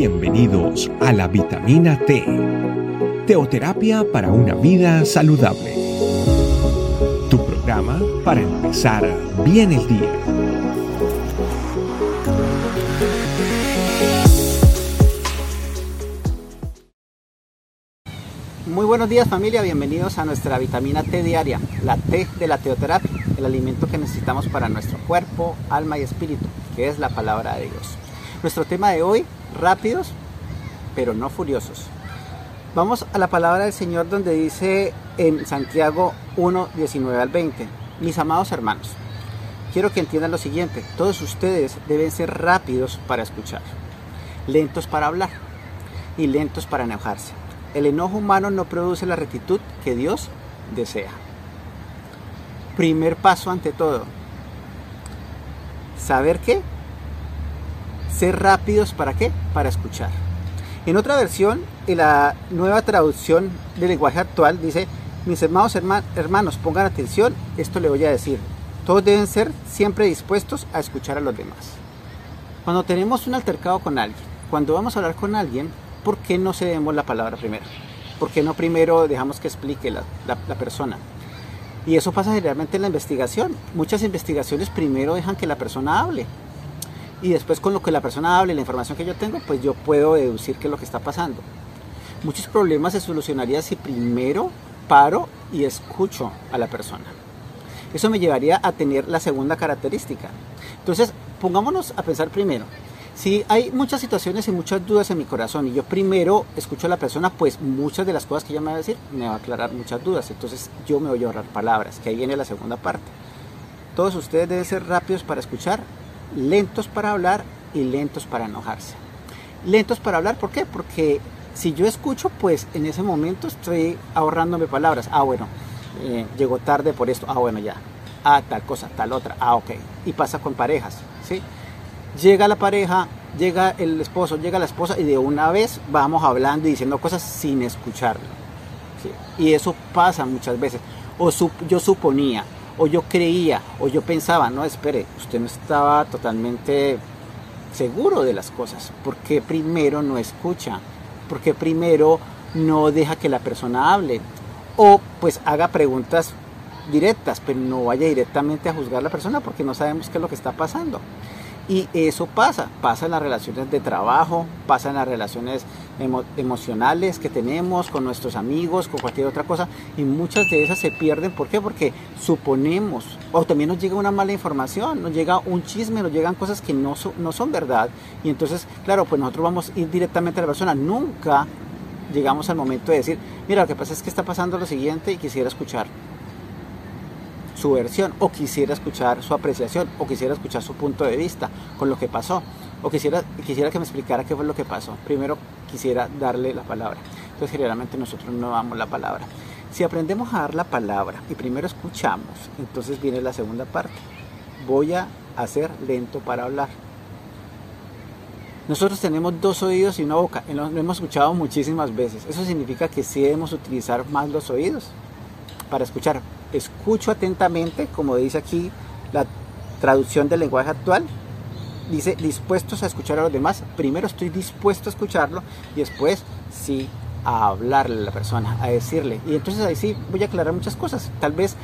Bienvenidos a la vitamina T, teoterapia para una vida saludable. Tu programa para empezar bien el día. Muy buenos días familia, bienvenidos a nuestra vitamina T diaria, la T de la teoterapia, el alimento que necesitamos para nuestro cuerpo, alma y espíritu, que es la palabra de Dios. Nuestro tema de hoy, rápidos, pero no furiosos. Vamos a la palabra del Señor donde dice en Santiago 1, 19 al 20, mis amados hermanos, quiero que entiendan lo siguiente, todos ustedes deben ser rápidos para escuchar, lentos para hablar y lentos para enojarse. El enojo humano no produce la rectitud que Dios desea. Primer paso ante todo, saber qué ser rápidos para qué? Para escuchar. En otra versión, en la nueva traducción del lenguaje actual, dice, mis hermanos hermanos, pongan atención, esto le voy a decir. Todos deben ser siempre dispuestos a escuchar a los demás. Cuando tenemos un altercado con alguien, cuando vamos a hablar con alguien, ¿por qué no cedemos la palabra primero? ¿Por qué no primero dejamos que explique la, la persona? Y eso pasa generalmente en la investigación. Muchas investigaciones primero dejan que la persona hable y después con lo que la persona hable, la información que yo tengo, pues yo puedo deducir qué es lo que está pasando. Muchos problemas se solucionarían si primero paro y escucho a la persona. Eso me llevaría a tener la segunda característica. Entonces, pongámonos a pensar primero. Si hay muchas situaciones y muchas dudas en mi corazón y yo primero escucho a la persona, pues muchas de las cosas que ella me va a decir me va a aclarar muchas dudas. Entonces yo me voy a ahorrar palabras, que ahí viene la segunda parte. Todos ustedes deben ser rápidos para escuchar lentos para hablar y lentos para enojarse. Lentos para hablar, ¿por qué? Porque si yo escucho, pues en ese momento estoy ahorrándome palabras. Ah, bueno, eh, llegó tarde por esto. Ah, bueno, ya. Ah, tal cosa, tal otra. Ah, ok. Y pasa con parejas, ¿sí? Llega la pareja, llega el esposo, llega la esposa y de una vez vamos hablando y diciendo cosas sin escucharlo. Y eso pasa muchas veces. O yo suponía, o yo creía, o yo pensaba, no, espere, usted no estaba totalmente seguro de las cosas, porque primero no escucha, porque primero no deja que la persona hable, o pues haga preguntas directas, pero no vaya directamente a juzgar a la persona porque no sabemos qué es lo que está pasando. Y eso pasa, pasa en las relaciones de trabajo, pasa en las relaciones emocionales que tenemos con nuestros amigos, con cualquier otra cosa, y muchas de esas se pierden. ¿Por qué? Porque suponemos, o también nos llega una mala información, nos llega un chisme, nos llegan cosas que no, no son verdad, y entonces, claro, pues nosotros vamos a ir directamente a la persona, nunca llegamos al momento de decir, mira, lo que pasa es que está pasando lo siguiente y quisiera escuchar su versión o quisiera escuchar su apreciación o quisiera escuchar su punto de vista con lo que pasó o quisiera, quisiera que me explicara qué fue lo que pasó. Primero quisiera darle la palabra. Entonces generalmente nosotros no damos la palabra. Si aprendemos a dar la palabra y primero escuchamos, entonces viene la segunda parte. Voy a hacer lento para hablar. Nosotros tenemos dos oídos y una boca. Lo hemos escuchado muchísimas veces. Eso significa que sí debemos utilizar más los oídos para escuchar escucho atentamente, como dice aquí la traducción del lenguaje actual, dice dispuestos a escuchar a los demás. Primero estoy dispuesto a escucharlo y después sí a hablarle a la persona, a decirle. Y entonces ahí sí voy a aclarar muchas cosas. Tal vez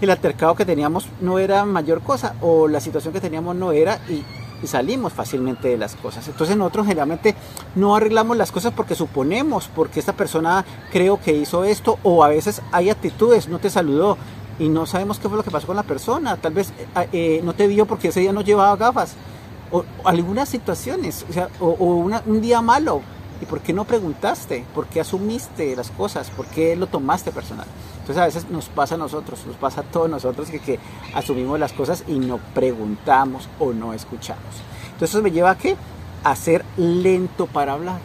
el altercado que teníamos no era mayor cosa o la situación que teníamos no era y y salimos fácilmente de las cosas. Entonces nosotros generalmente no arreglamos las cosas porque suponemos, porque esta persona creo que hizo esto o a veces hay actitudes, no te saludó y no sabemos qué fue lo que pasó con la persona, tal vez eh, eh, no te vio porque ese día no llevaba gafas o, algunas situaciones, o, sea, o, un día malo. ¿Y por qué no preguntaste? ¿Por qué asumiste las cosas? ¿Por qué lo tomaste personal? Entonces a veces nos pasa a nosotros, nos pasa a todos nosotros que, asumimos las cosas y no preguntamos o no escuchamos. Entonces eso me lleva a qué? A ser lento para hablar.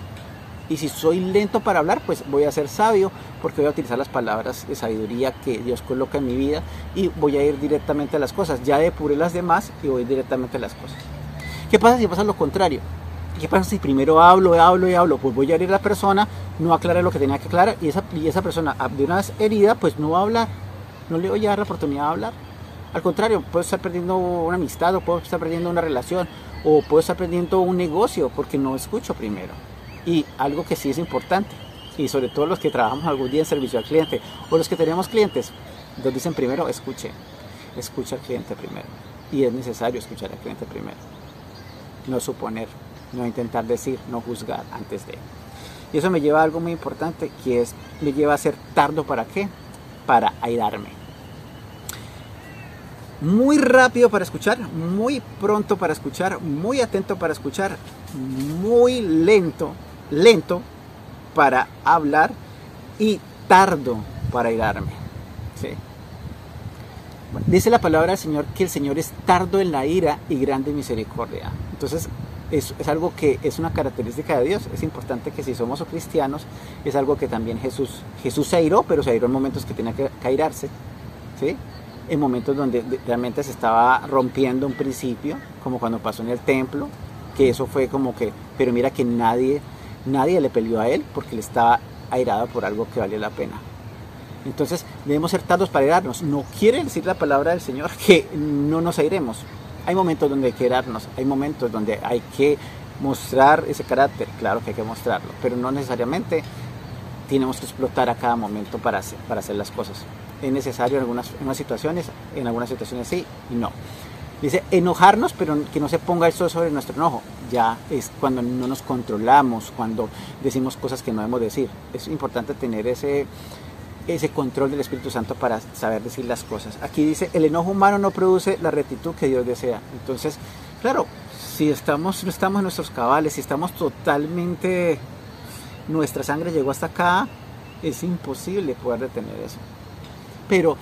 Y si soy lento para hablar, pues voy a ser sabio porque voy a utilizar las palabras de sabiduría que Dios coloca en mi vida y voy a ir directamente a las cosas. Ya depuré las demás y voy directamente a las cosas. ¿Qué pasa si pasa lo contrario? ¿Qué pasa si primero hablo, hablo y hablo? Pues voy a herir a la persona, no aclaré lo que tenía que aclarar y esa, y esa persona de una vez herida, pues no va a hablar. No le voy a dar la oportunidad de hablar. Al contrario, puedo estar perdiendo una amistad o puedo estar perdiendo una relación o puedo estar perdiendo un negocio porque no escucho primero. Y algo que sí es importante, y sobre todo los que trabajamos algún día en servicio al cliente o los que tenemos clientes, nos dicen primero, escuche, escucha al cliente primero. Y es necesario escuchar al cliente primero. No suponer, no intentar decir, no juzgar antes de. Y eso me lleva a algo muy importante, que es, me lleva a ser tardo para qué? Para airarme. Muy rápido para escuchar, muy pronto para escuchar, muy atento para escuchar, muy lento, lento para hablar y tardo para airarme. dice la palabra del Señor que el Señor es tardo en la ira y grande misericordia. Entonces, es, es, algo que es una característica de Dios. Es importante que si somos cristianos, es algo que también Jesús, Jesús se airó, pero se airó en momentos que tenía que airarse. ¿sí? En momentos donde realmente se estaba rompiendo un principio, como cuando pasó en el templo, que eso fue como que, pero mira que nadie, nadie le peleó a él porque le estaba airado por algo que vale la pena. Entonces debemos ser tardos para airarnos. No quiere decir la palabra del Señor que no nos airemos. Hay momentos donde hay que airarnos, hay momentos donde hay que mostrar ese carácter, claro que hay que mostrarlo, pero no necesariamente tenemos que explotar a cada momento para hacer, para hacer las cosas. Es necesario en algunas, en algunas situaciones, en algunas situaciones sí y no. Dice enojarnos, pero que no se ponga eso sobre nuestro enojo. Ya es cuando no nos controlamos, cuando decimos cosas que no debemos decir. Es importante tener ese, ese control del Espíritu Santo para saber decir las cosas. Aquí dice, el enojo humano no produce la rectitud que Dios desea. Entonces, claro, si estamos, no estamos en nuestros cabales, si estamos totalmente, nuestra sangre llegó hasta acá, es imposible poder detener eso. Pero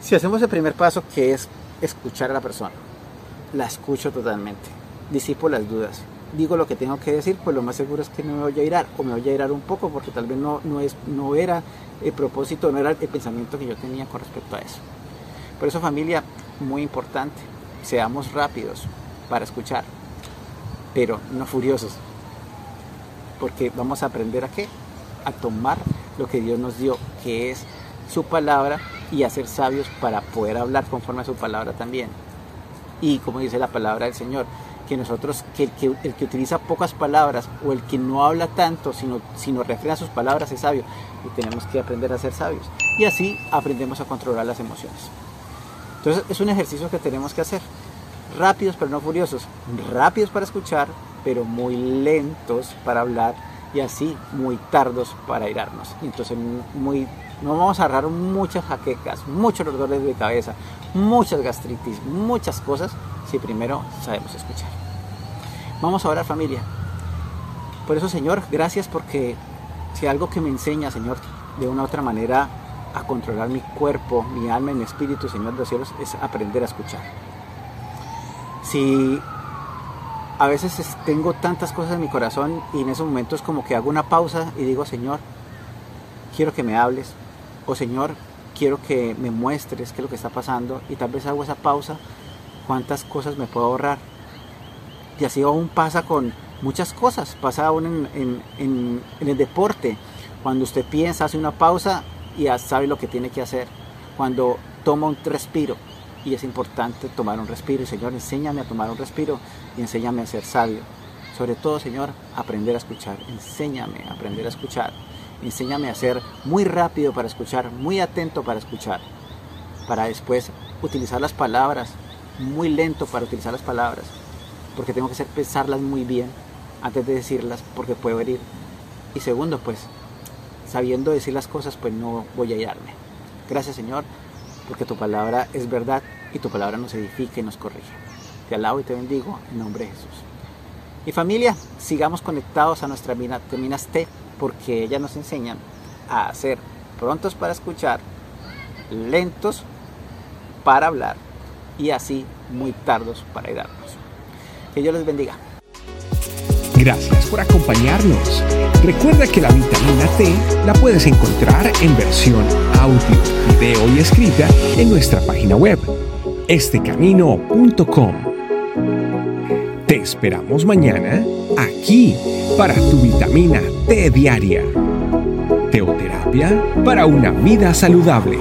si hacemos el primer paso, que es escuchar a la persona, la escucho totalmente, disipo las dudas, digo lo que tengo que decir, pues lo más seguro es que no me voy a irar, o me voy a irar un poco, porque tal vez no, no, es, no era el propósito, no era el pensamiento que yo tenía con respecto a eso. Por eso familia, muy importante, seamos rápidos para escuchar, pero no furiosos, porque vamos a aprender a qué? A tomar lo que Dios nos dio, que es su palabra, y a ser sabios para poder hablar conforme a su palabra también. Y como dice la palabra del Señor, que nosotros, que el, que utiliza pocas palabras o el que no habla tanto, sino, sino refrena sus palabras es sabio. Y tenemos que aprender a ser sabios. Y así aprendemos a controlar las emociones. Entonces es un ejercicio que tenemos que hacer. Rápidos pero no furiosos. Rápidos para escuchar, pero muy lentos para hablar. Y así muy tardos para irarnos. Entonces muy, nos vamos a agarrar muchas jaquecas, muchos dolores de cabeza, muchas gastritis, muchas cosas si primero sabemos escuchar. Vamos a orar familia. Por eso Señor, gracias porque si algo que me enseña Señor de una u otra manera a controlar mi cuerpo, mi alma y mi espíritu, Señor de los cielos, es aprender a escuchar. Si a veces tengo tantas cosas en mi corazón y en esos momentos como que hago una pausa y digo, Señor, quiero que me hables, o Señor, quiero que me muestres qué es lo que está pasando, y tal vez hago esa pausa cuántas cosas me puedo ahorrar. Y así aún pasa con muchas cosas, pasa aún en, el deporte, cuando usted piensa, hace una pausa y ya sabe lo que tiene que hacer, cuando toma un respiro, y es importante tomar un respiro, y Señor, enséñame a tomar un respiro y enséñame a ser sabio. Sobre todo, Señor, aprender a escuchar, enséñame a aprender a escuchar, enséñame a ser muy rápido para escuchar, muy atento para escuchar, para después utilizar las palabras muy lento para utilizar las palabras, porque tengo que hacer pensarlas muy bien antes de decirlas, porque puedo herir. Y segundo, pues, sabiendo decir las cosas, pues no voy a hallarme. Gracias Señor, porque tu palabra es verdad y tu palabra nos edifica y nos corrige. Te alabo y te bendigo en nombre de Jesús. Y familia, sigamos conectados a nuestra Minas T, porque ellas nos enseñan a ser prontos para escuchar, lentos para hablar y así muy tardos para ayudarnos. Que Dios les bendiga. Gracias por acompañarnos. Recuerda que la vitamina T la puedes encontrar en versión audio, video y escrita en nuestra página web, estecamino.com. Te esperamos mañana aquí para tu vitamina T diaria. Teoterapia para una vida saludable.